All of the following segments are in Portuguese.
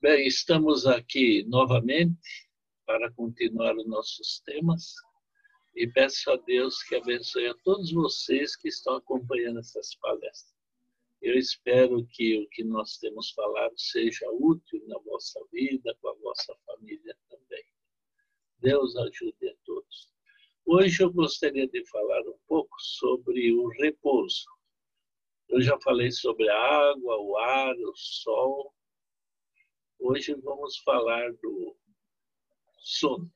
Bem, estamos aqui novamente para continuar os nossos temas e peço a Deus que abençoe a todos vocês que estão acompanhando essas palestras. Eu espero que o que nós temos falado seja útil na vossa vida, com a vossa família também. Deus ajude a todos. Hoje eu gostaria de falar um pouco sobre o repouso. Eu já falei sobre a água, o ar, o sol. Hoje vamos falar do sono.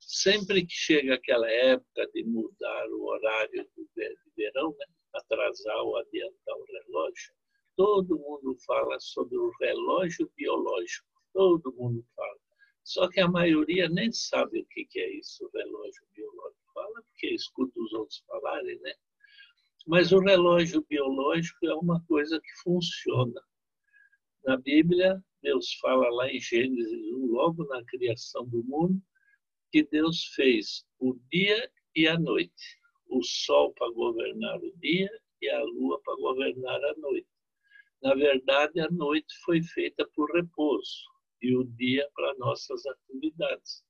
Sempre que chega aquela época de mudar o horário do verão, né? atrasar ou adiantar o relógio, todo mundo fala sobre o relógio biológico. Todo mundo fala. Só que a maioria nem sabe o que é isso, o relógio biológico. Fala porque escuta os outros falarem, né? Mas o relógio biológico é uma coisa que funciona. Na Bíblia, Deus fala lá em Gênesis 1, logo na criação do mundo, que Deus fez o dia e a noite, o sol para governar o dia e a lua para governar a noite. Na verdade, a noite foi feita por repouso e o dia para nossas atividades.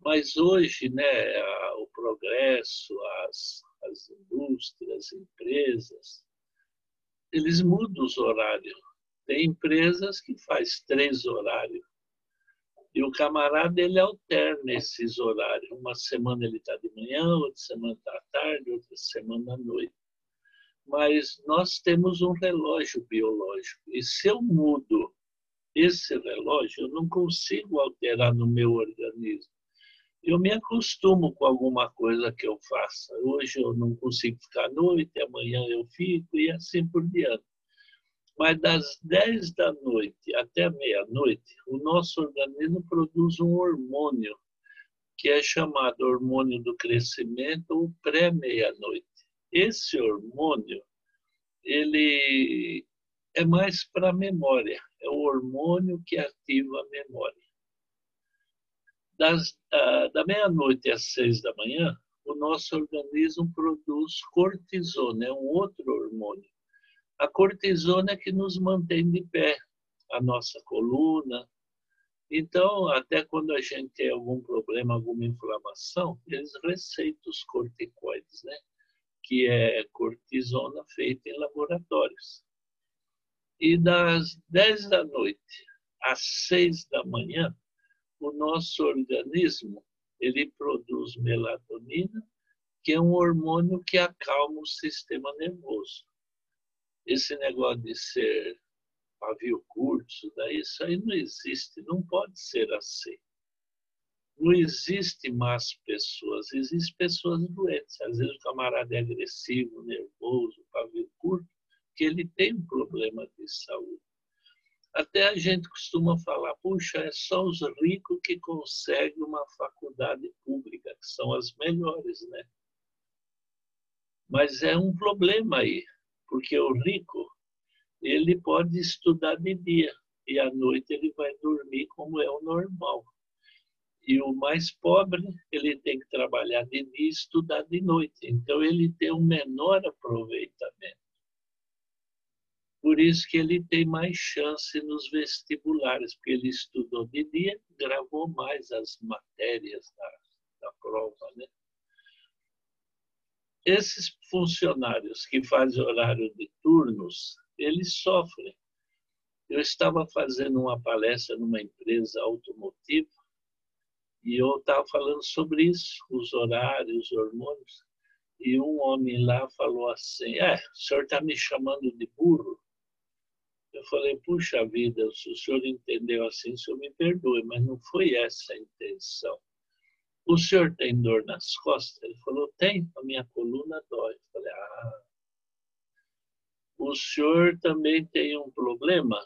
Mas hoje, né, o progresso, as, as indústrias, empresas, eles mudam os horários. Tem empresas que faz três horários. E o camarada, ele alterna esses horários. Uma semana ele está de manhã, outra semana está à tarde, outra semana à noite. Mas nós temos um relógio biológico. E se eu mudo esse relógio, eu não consigo alterar no meu organismo eu me acostumo com alguma coisa que eu faça. Hoje eu não consigo ficar à noite, amanhã eu fico e assim por diante. Mas das 10 da noite até meia-noite, o nosso organismo produz um hormônio que é chamado hormônio do crescimento ou pré-meia-noite. Esse hormônio, ele é mais para a memória, é o hormônio que ativa a memória das, uh, da meia-noite às seis da manhã, o nosso organismo produz cortisona, é um outro hormônio. A cortisona é que nos mantém de pé, a nossa coluna. Então, até quando a gente tem algum problema, alguma inflamação, eles receitam os corticoides, né? que é cortisona feita em laboratórios. E das 10 da noite às 6 da manhã, o nosso organismo ele produz melatonina, que é um hormônio que acalma o sistema nervoso. Esse negócio de ser pavio curto, isso daí, isso aí não existe, não pode ser assim. Não existe más pessoas, existem pessoas doentes. Às vezes o camarada é agressivo, nervoso, pavio curto, que ele tem um problema de saúde. Até a gente costuma falar, puxa, é só os ricos que conseguem uma faculdade pública, que são as melhores, né? Mas é um problema aí, porque o rico, ele pode estudar de dia e à noite ele vai dormir como é o normal. E o mais pobre, ele tem que trabalhar de dia e estudar de noite. Então ele tem um menor aproveitamento. Por isso que ele tem mais chance nos vestibulares, porque ele estudou de dia, gravou mais as matérias da, da prova. Né? Esses funcionários que fazem horário de turnos, eles sofrem. Eu estava fazendo uma palestra numa empresa automotiva e eu estava falando sobre isso, os horários, os hormônios. E um homem lá falou assim: É, o senhor está me chamando de burro? Eu falei, puxa vida, se o senhor entendeu assim, o senhor me perdoe, mas não foi essa a intenção. O senhor tem dor nas costas? Ele falou, tem, a minha coluna dói. Eu falei, ah. O senhor também tem um problema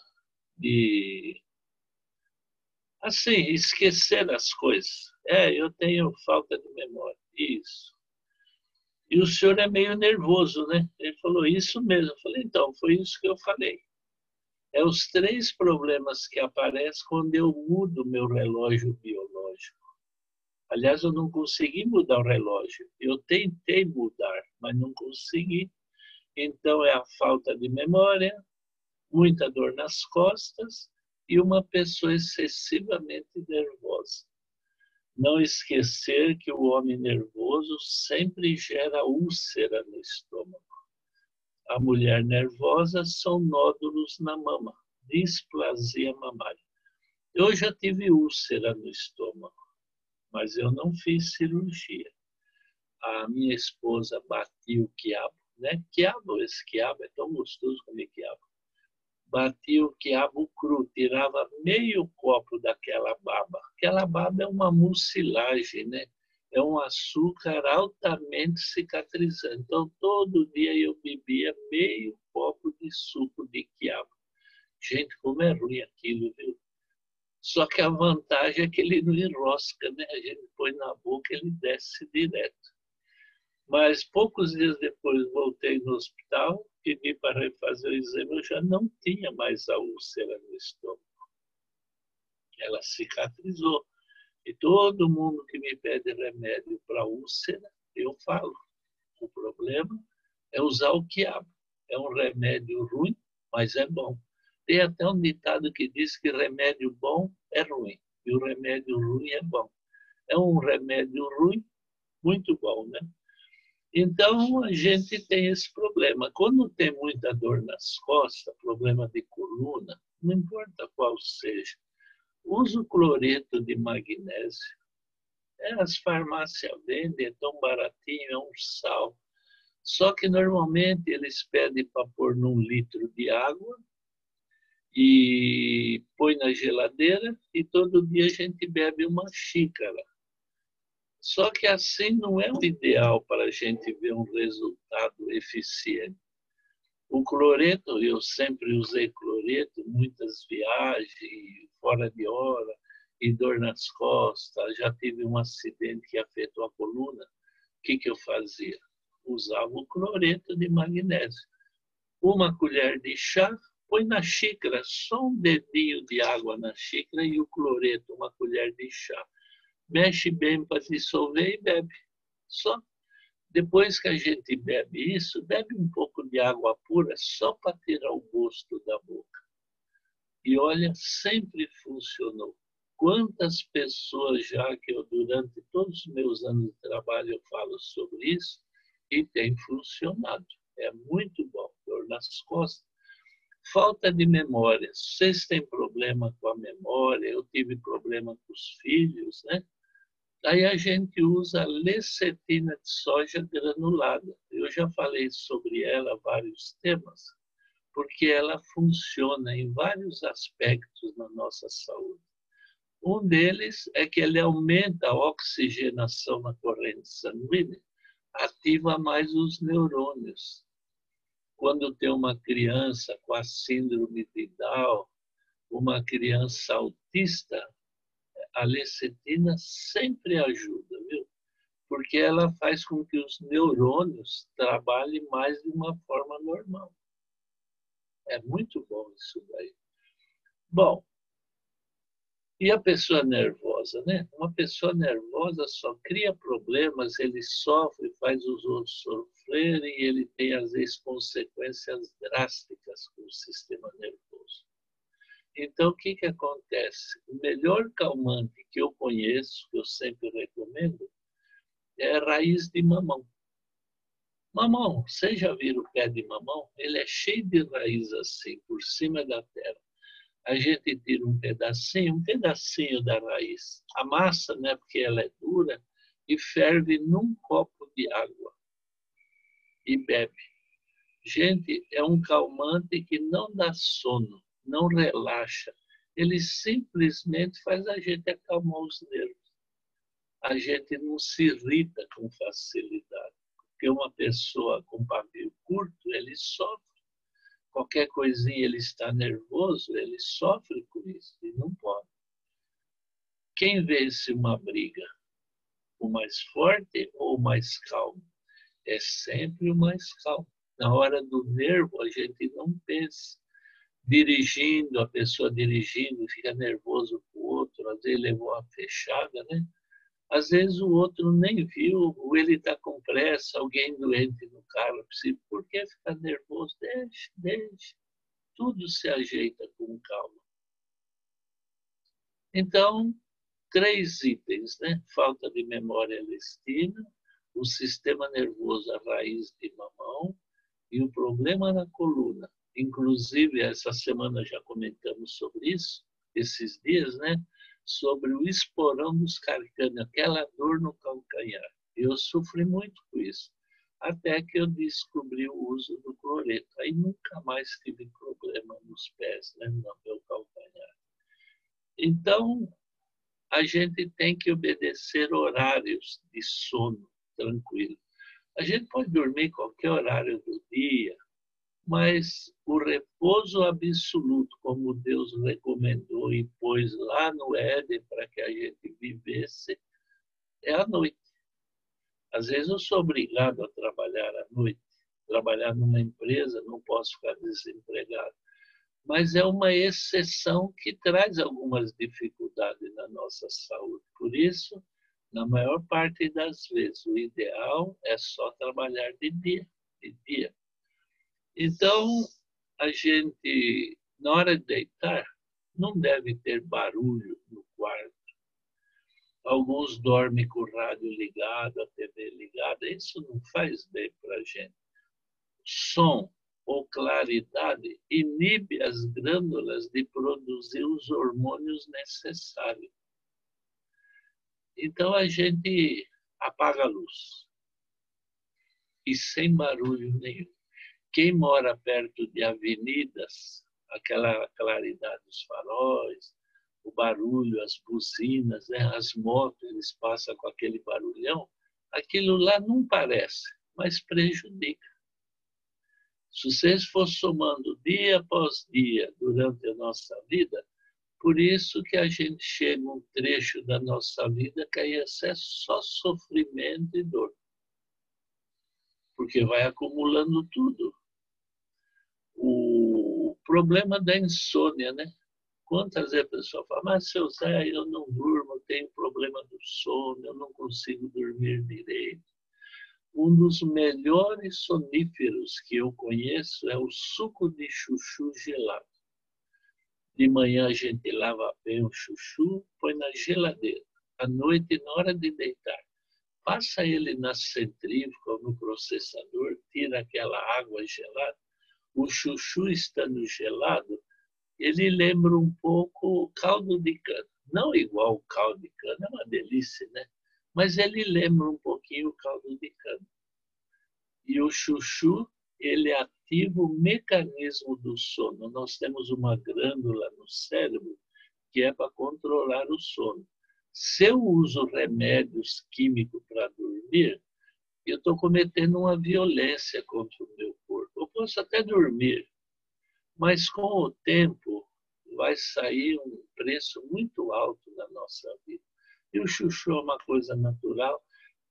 de, assim, esquecer as coisas. É, eu tenho falta de memória. Isso. E o senhor é meio nervoso, né? Ele falou, isso mesmo. Eu falei, então, foi isso que eu falei. É os três problemas que aparecem quando eu mudo meu relógio biológico. Aliás, eu não consegui mudar o relógio. Eu tentei mudar, mas não consegui. Então, é a falta de memória, muita dor nas costas e uma pessoa excessivamente nervosa. Não esquecer que o homem nervoso sempre gera úlcera no estômago. A mulher nervosa são nódulos na mama, displasia mamária. Eu já tive úlcera no estômago, mas eu não fiz cirurgia. A minha esposa batia o quiabo, né? Quiabo, esse quiabo é tão gostoso comer quiabo batia o quiabo cru, tirava meio copo daquela baba. Aquela baba é uma mucilagem, né? É um açúcar altamente cicatrizante. Então, todo dia eu bebia meio copo de suco de quiabo. Gente, como é ruim aquilo, viu? Só que a vantagem é que ele não enrosca, né? A gente põe na boca, ele desce direto. Mas poucos dias depois voltei no hospital, pedi para refazer o exame, eu já não tinha mais a úlcera no estômago. Ela cicatrizou. E todo mundo que me pede remédio para úlcera, eu falo. O problema é usar o quiabo. É um remédio ruim, mas é bom. Tem até um ditado que diz que remédio bom é ruim e o remédio ruim é bom. É um remédio ruim, muito bom, né? Então, a gente tem esse problema. Quando tem muita dor nas costas, problema de coluna, não importa qual seja, usa o cloreto de magnésio. É, as farmácias vendem, é tão baratinho, é um sal. Só que normalmente eles pedem para pôr num litro de água e põe na geladeira e todo dia a gente bebe uma xícara. Só que assim não é o ideal para a gente ver um resultado eficiente. O cloreto, eu sempre usei cloreto, muitas viagens, fora de hora, e dor nas costas. Já tive um acidente que afetou a coluna. O que, que eu fazia? Usava o cloreto de magnésio. Uma colher de chá, põe na xícara, só um dedinho de água na xícara e o cloreto, uma colher de chá mexe bem para dissolver e bebe. Só. Depois que a gente bebe isso, bebe um pouco de água pura só para tirar o gosto da boca. E olha, sempre funcionou. Quantas pessoas já que eu, durante todos os meus anos de trabalho, eu falo sobre isso e tem funcionado. É muito bom. Dor nas costas. Falta de memória. Vocês têm problema com a memória? Eu tive problema com os filhos, né? Aí a gente usa lecetina de soja granulada. Eu já falei sobre ela vários temas, porque ela funciona em vários aspectos na nossa saúde. Um deles é que ele aumenta a oxigenação na corrente sanguínea, ativa mais os neurônios. Quando tem uma criança com a síndrome de Down, uma criança autista, a lecetina sempre ajuda, viu? Porque ela faz com que os neurônios trabalhem mais de uma forma normal. É muito bom isso daí. Bom, e a pessoa nervosa, né? Uma pessoa nervosa só cria problemas, ele sofre, faz os outros sofrerem, e ele tem, às vezes, consequências drásticas com o sistema nervoso. Então, o que, que acontece? O melhor calmante que eu conheço, que eu sempre recomendo, é raiz de mamão. Mamão, vocês já viram o pé de mamão? Ele é cheio de raiz assim, por cima da terra. A gente tira um pedacinho, um pedacinho da raiz, amassa, né, porque ela é dura, e ferve num copo de água e bebe. Gente, é um calmante que não dá sono não relaxa. Ele simplesmente faz a gente acalmar os nervos. A gente não se irrita com facilidade. Porque uma pessoa com pavio curto, ele sofre. Qualquer coisinha ele está nervoso, ele sofre com isso e não pode. Quem vence uma briga? O mais forte ou o mais calmo? É sempre o mais calmo. Na hora do nervo, a gente não pensa dirigindo, a pessoa dirigindo, fica nervoso com o outro, às vezes levou uma fechada, né? Às vezes o outro nem viu, ou ele está com pressa, alguém doente no carro, por que ficar nervoso? Deixe, deixe. Tudo se ajeita com calma. Então, três itens, né? Falta de memória lestina, o sistema nervoso a raiz de mamão e o problema na coluna. Inclusive, essa semana já comentamos sobre isso, esses dias, né? Sobre o esporão dos carcâneos, aquela dor no calcanhar. Eu sofri muito com isso, até que eu descobri o uso do cloreto. Aí nunca mais tive problema nos pés, né? no meu calcanhar. Então, a gente tem que obedecer horários de sono tranquilo. A gente pode dormir qualquer horário do dia, mas o repouso absoluto, como Deus recomendou e pôs lá no Éden para que a gente vivesse, é a noite. Às vezes eu sou obrigado a trabalhar à noite, trabalhar numa empresa, não posso ficar desempregado. Mas é uma exceção que traz algumas dificuldades na nossa saúde. Por isso, na maior parte das vezes, o ideal é só trabalhar de dia, de dia. Então, a gente, na hora de deitar, não deve ter barulho no quarto. Alguns dormem com o rádio ligado, a TV ligada. Isso não faz bem para a gente. Som ou claridade inibe as glândulas de produzir os hormônios necessários. Então a gente apaga a luz e sem barulho nenhum. Quem mora perto de avenidas, aquela claridade dos faróis, o barulho, as buzinas, né? as motos, eles passam com aquele barulhão, aquilo lá não parece, mas prejudica. Se vocês for somando dia após dia durante a nossa vida, por isso que a gente chega um trecho da nossa vida que aí é só sofrimento e dor. Porque vai acumulando tudo. O problema da insônia, né? Quantas vezes a pessoa fala, mas seu Zé, eu não durmo, tenho problema do sono, eu não consigo dormir direito. Um dos melhores soníferos que eu conheço é o suco de chuchu gelado. De manhã a gente lava bem o chuchu, põe na geladeira. À noite, na hora de deitar, passa ele na centrífuga ou no processador, tira aquela água gelada. O chuchu estando gelado, ele lembra um pouco caldo de cana. Não igual o caldo de cana, é uma delícia, né? Mas ele lembra um pouquinho o caldo de cana. E o chuchu ele ativa o mecanismo do sono. Nós temos uma glândula no cérebro que é para controlar o sono. Se eu uso remédios químicos para dormir, eu estou cometendo uma violência contra o meu corpo. Eu posso até dormir, mas com o tempo vai sair um preço muito alto na nossa vida. E o chuchu é uma coisa natural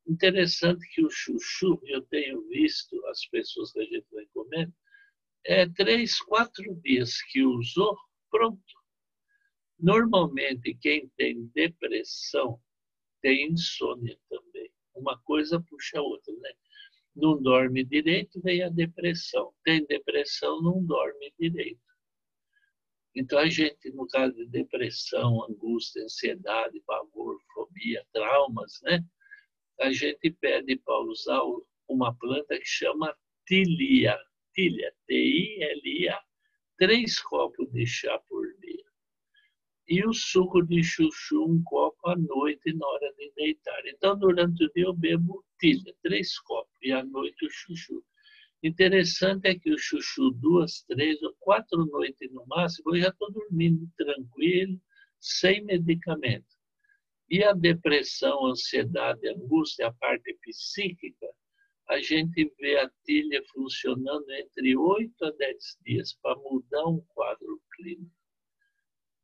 Interessante que o chuchu, eu tenho visto as pessoas que a gente recomenda, é três, quatro dias que usou, pronto. Normalmente, quem tem depressão tem insônia também. Uma coisa puxa a outra, né? Não dorme direito, vem a depressão. Tem depressão, não dorme direito. Então, a gente, no caso de depressão, angústia, ansiedade, pavor, fobia, traumas, né? a gente pede para usar uma planta que chama tilia, tilia, T-I-L-I-A, três copos de chá por. E o suco de chuchu, um copo à noite na hora de deitar. Então, durante o dia eu bebo tilha, três copos, e à noite o chuchu. Interessante é que o chuchu, duas, três ou quatro noites no máximo, eu já estou dormindo tranquilo, sem medicamento. E a depressão, ansiedade, angústia, a parte psíquica, a gente vê a tilha funcionando entre 8 a 10 dias para mudar um quadro clínico.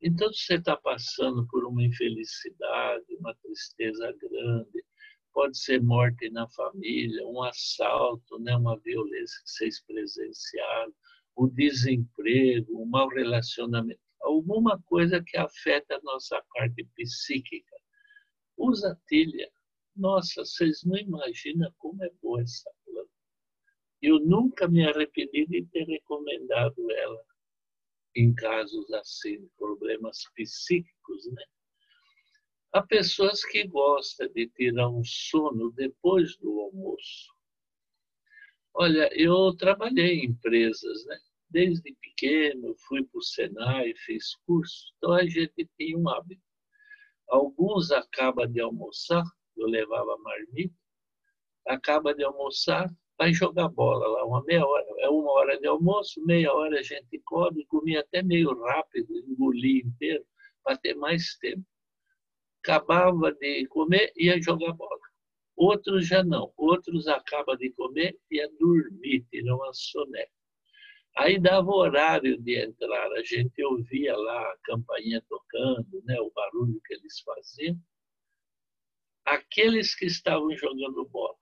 Então, se você está passando por uma infelicidade, uma tristeza grande, pode ser morte na família, um assalto, né, uma violência que vocês presenciaram, o desemprego, um mau relacionamento, alguma coisa que afeta a nossa parte psíquica usa tilha. Nossa, vocês não imaginam como é boa essa planta. Eu nunca me arrependi de ter recomendado ela em casos assim, problemas psíquicos, né? Há pessoas que gostam de tirar um sono depois do almoço. Olha, eu trabalhei em empresas, né? Desde pequeno, fui para o Senai, fiz curso, então a gente tinha um hábito. Alguns acabam de almoçar, eu levava marmita, acaba de almoçar, vai jogar bola lá, uma meia hora. É uma hora de almoço, meia hora a gente come, comia até meio rápido, engolia inteiro, para ter mais tempo. Acabava de comer, ia jogar bola. Outros já não. Outros acabam de comer e ia dormir, tirar uma soneca. Aí dava horário de entrar, a gente ouvia lá a campainha tocando, né, o barulho que eles faziam. Aqueles que estavam jogando bola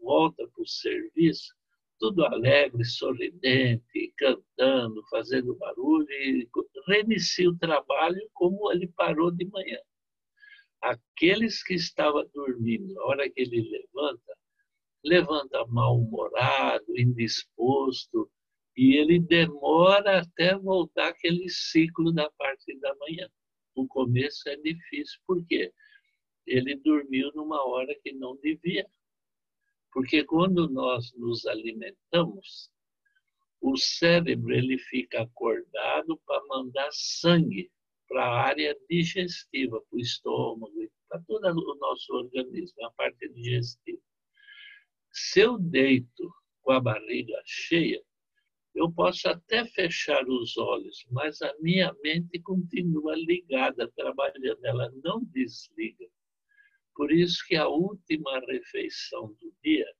volta para o serviço, tudo alegre, sorridente, cantando, fazendo barulho, e reinicia o trabalho como ele parou de manhã. Aqueles que estavam dormindo, a hora que ele levanta, levanta mal-humorado, indisposto, e ele demora até voltar aquele ciclo da parte da manhã. O começo é difícil, por quê? Ele dormiu numa hora que não devia. Porque quando nós nos alimentamos, o cérebro ele fica acordado para mandar sangue para a área digestiva, para o estômago, para todo o nosso organismo, a parte digestiva. Se eu deito com a barriga cheia, eu posso até fechar os olhos, mas a minha mente continua ligada, trabalhando, ela não desliga. Por isso que a última refeição do dia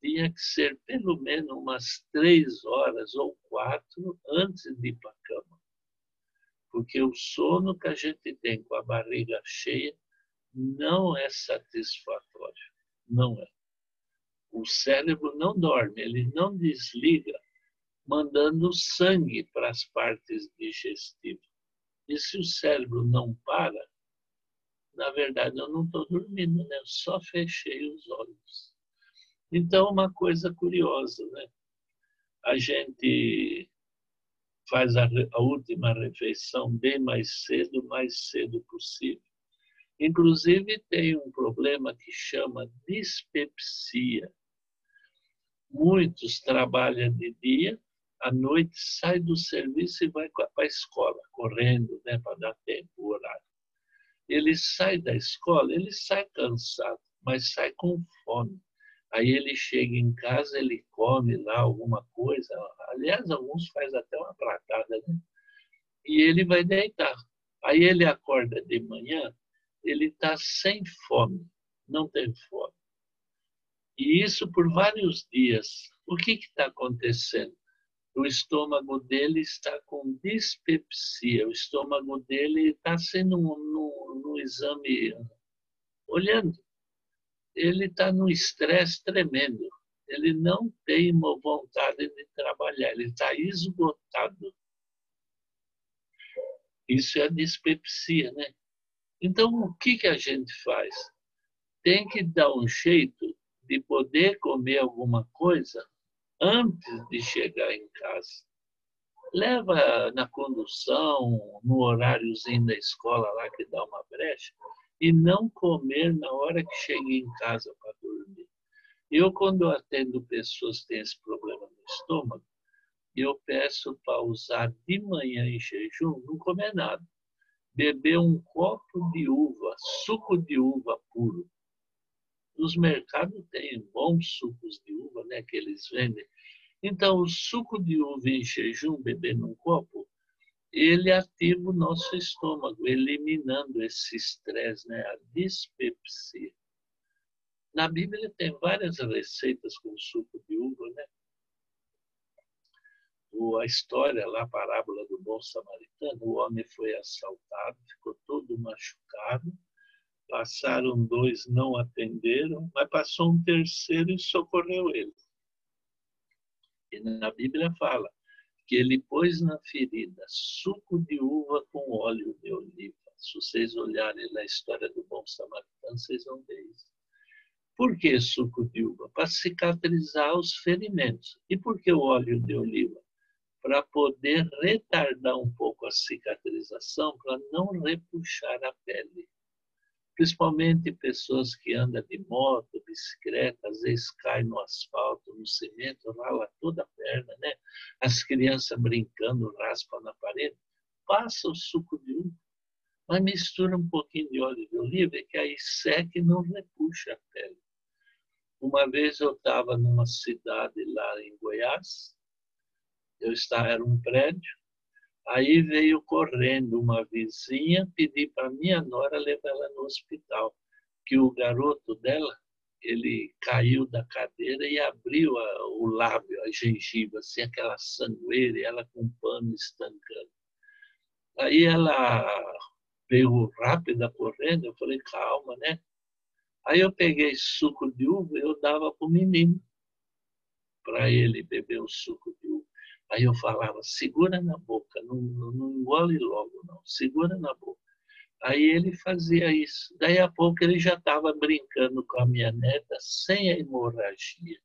tinha que ser pelo menos umas três horas ou quatro antes de ir para a cama porque o sono que a gente tem com a barriga cheia não é satisfatório, não é. O cérebro não dorme, ele não desliga, mandando sangue para as partes digestivas. E se o cérebro não para, na verdade eu não estou dormindo, né? Eu só fechei os olhos. Então, uma coisa curiosa, né? A gente faz a, a última refeição bem mais cedo, mais cedo possível. Inclusive, tem um problema que chama dispepsia. Muitos trabalham de dia, à noite sai do serviço e vai para a escola, correndo, né, para dar tempo, o horário. Ele sai da escola, ele sai cansado, mas sai com fome. Aí ele chega em casa, ele come lá alguma coisa. Aliás, alguns faz até uma pratada, né? E ele vai deitar. Aí ele acorda de manhã, ele está sem fome, não tem fome. E isso por vários dias. O que está acontecendo? O estômago dele está com dispepsia, o estômago dele está sendo no, no, no exame olhando ele está num estresse tremendo. Ele não tem uma vontade de trabalhar, ele está esgotado. Isso é dispepsia, né? Então, o que, que a gente faz? Tem que dar um jeito de poder comer alguma coisa antes de chegar em casa. Leva na condução, no horáriozinho da escola lá que dá uma brecha, e não comer na hora que cheguei em casa para dormir. Eu, quando atendo pessoas que têm esse problema no estômago, eu peço para usar de manhã em jejum, não comer nada. Beber um copo de uva, suco de uva puro. Nos mercados tem bons sucos de uva, né, que eles vendem. Então, o suco de uva em jejum, beber num copo, ele ativa o nosso estômago, eliminando esse estresse, né? a dispepsia. Na Bíblia tem várias receitas com suco de uva, né? a história lá, a parábola do bom samaritano, o homem foi assaltado, ficou todo machucado, passaram dois, não atenderam, mas passou um terceiro e socorreu ele. E na Bíblia fala, que ele pôs na ferida suco de uva com óleo de oliva. Se vocês olharem na história do bom samaritano, vocês vão ver isso. Por que suco de uva? Para cicatrizar os ferimentos. E por que o óleo de oliva? Para poder retardar um pouco a cicatrização, para não repuxar a pele. Principalmente pessoas que andam de moto, bicicleta, às vezes caem no asfalto, no cimento, rala toda a perna, né? As crianças brincando, raspam na parede. Passa o suco de uva, mas mistura um pouquinho de óleo de oliva, que aí seca e não repuxa a pele. Uma vez eu estava numa cidade lá em Goiás, eu estava, era um prédio, Aí veio correndo uma vizinha pedir para minha nora levar ela no hospital, que o garoto dela, ele caiu da cadeira e abriu a, o lábio, a gengiva, assim, aquela sangueira, e ela com um pano estancando. Aí ela veio rápida correndo, eu falei, calma, né? Aí eu peguei suco de uva e eu dava para o menino, para ele beber o suco de uva. Aí eu falava, segura na boca, não, não, não engole logo, não, segura na boca. Aí ele fazia isso. Daí a pouco ele já estava brincando com a minha neta sem a hemorragia.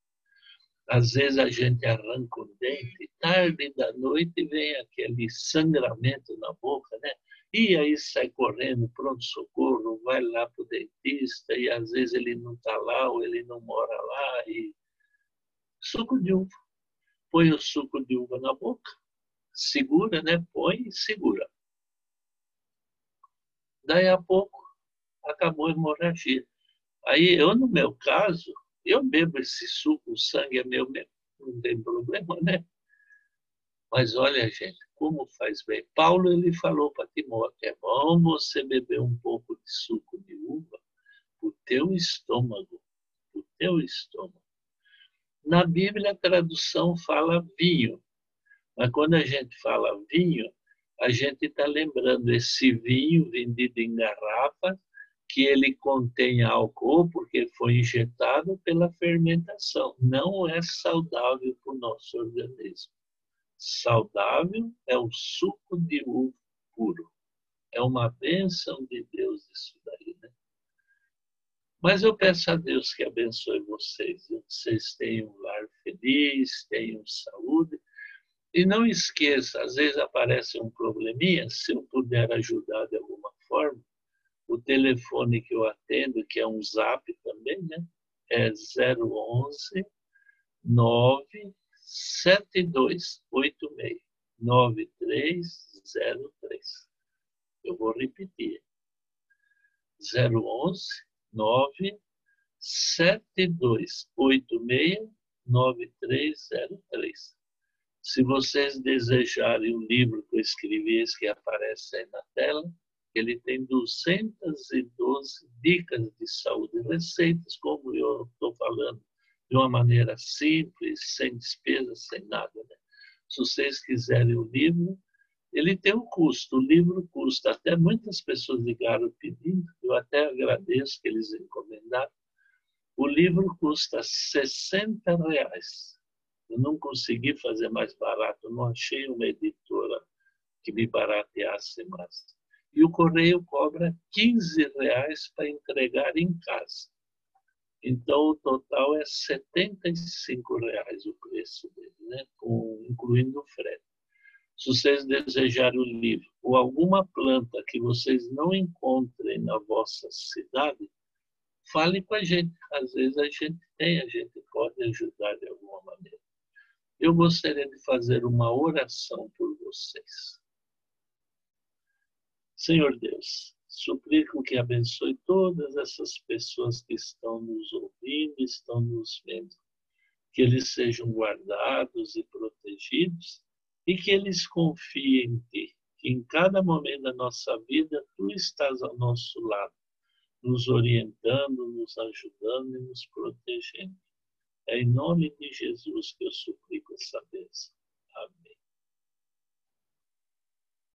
Às vezes a gente arranca o dente, tarde da noite vem aquele sangramento na boca, né? E aí sai correndo, pronto-socorro, vai lá para o dentista, e às vezes ele não está lá ou ele não mora lá. E... Suco de uva põe o suco de uva na boca, segura, né? Põe e segura. Daí a pouco acabou a hemorragia. Aí eu, no meu caso, eu bebo esse suco, o sangue é meu mesmo, não tem problema, né? Mas olha, gente, como faz bem. Paulo ele falou para Timóteo, é bom você beber um pouco de suco de uva o teu estômago, o teu estômago. Na Bíblia, a tradução fala vinho, mas quando a gente fala vinho, a gente está lembrando esse vinho vendido em garrafa, que ele contém álcool porque foi injetado pela fermentação. Não é saudável para o nosso organismo. Saudável é o suco de uva puro. É uma bênção de Deus isso daí, né? Mas eu peço a Deus que abençoe vocês, que vocês tenham um lar feliz, tenham saúde. E não esqueça, às vezes aparece um probleminha, se eu puder ajudar de alguma forma, o telefone que eu atendo, que é um zap também, né? É 011 97286 9303. Eu vou repetir. 011 972869303. Se vocês desejarem o livro que eu escrevi, esse que aparece aí na tela, ele tem 212 dicas de saúde, receitas, como eu estou falando, de uma maneira simples, sem despesas, sem nada. Né? Se vocês quiserem o livro, ele tem um custo, o livro custa, até muitas pessoas ligaram pedindo, eu até agradeço que eles encomendaram. O livro custa 60 reais. Eu não consegui fazer mais barato, não achei uma editora que me barateasse mais. E o correio cobra 15 reais para entregar em casa. Então, o total é 75 reais o preço dele, né? Com, incluindo o frete se vocês desejarem o livro ou alguma planta que vocês não encontrem na vossa cidade, fale com a gente. Às vezes a gente tem, a gente pode ajudar de alguma maneira. Eu gostaria de fazer uma oração por vocês. Senhor Deus, suplico que abençoe todas essas pessoas que estão nos ouvindo, estão nos vendo, que eles sejam guardados e protegidos e que eles confiem em Ti, que em cada momento da nossa vida Tu estás ao nosso lado, nos orientando, nos ajudando e nos protegendo. É em nome de Jesus que eu suplico essa bênção.